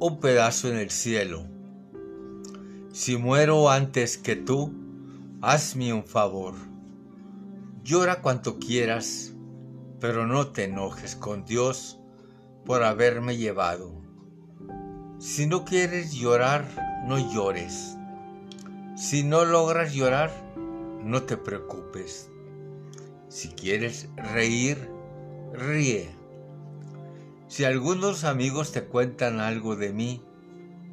un pedazo en el cielo. Si muero antes que tú, hazme un favor. Llora cuanto quieras, pero no te enojes con Dios por haberme llevado. Si no quieres llorar, no llores. Si no logras llorar, no te preocupes. Si quieres reír, ríe. Si algunos amigos te cuentan algo de mí,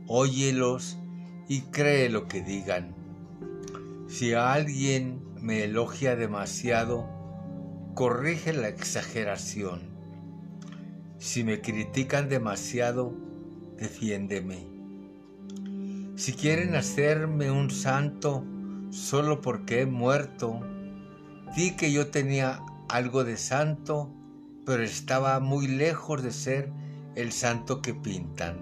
óyelos y cree lo que digan. Si alguien me elogia demasiado, corrige la exageración. Si me critican demasiado, defiéndeme. Si quieren hacerme un santo solo porque he muerto, di que yo tenía algo de santo pero estaba muy lejos de ser el santo que pintan.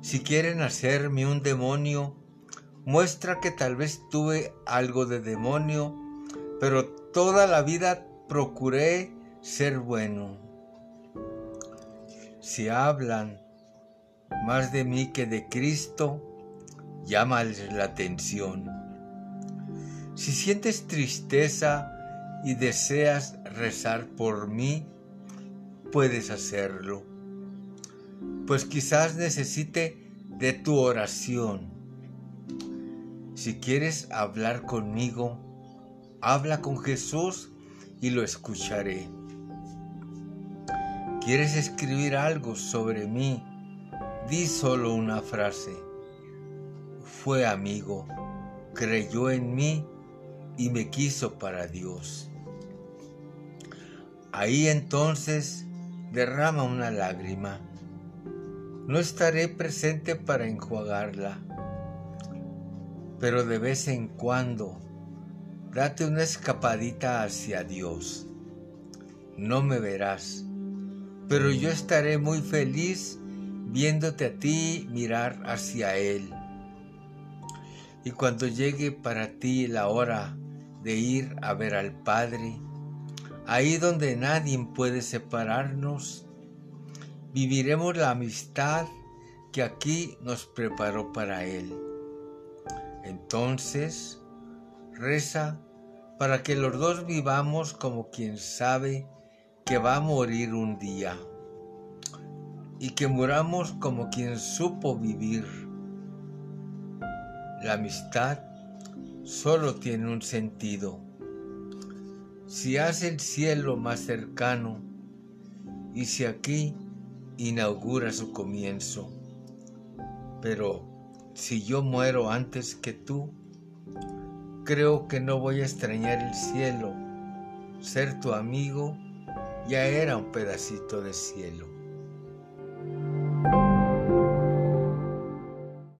Si quieren hacerme un demonio, muestra que tal vez tuve algo de demonio, pero toda la vida procuré ser bueno. Si hablan más de mí que de Cristo, llámales la atención. Si sientes tristeza y deseas rezar por mí, puedes hacerlo. Pues quizás necesite de tu oración. Si quieres hablar conmigo, habla con Jesús y lo escucharé. ¿Quieres escribir algo sobre mí? Di solo una frase. Fue amigo, creyó en mí y me quiso para Dios. Ahí entonces derrama una lágrima. No estaré presente para enjuagarla, pero de vez en cuando date una escapadita hacia Dios. No me verás, pero yo estaré muy feliz viéndote a ti mirar hacia Él. Y cuando llegue para ti la hora de ir a ver al Padre, ahí donde nadie puede separarnos, viviremos la amistad que aquí nos preparó para Él. Entonces, reza para que los dos vivamos como quien sabe que va a morir un día y que muramos como quien supo vivir. La amistad solo tiene un sentido si hace el cielo más cercano y si aquí inaugura su comienzo. Pero si yo muero antes que tú, creo que no voy a extrañar el cielo. Ser tu amigo ya era un pedacito de cielo.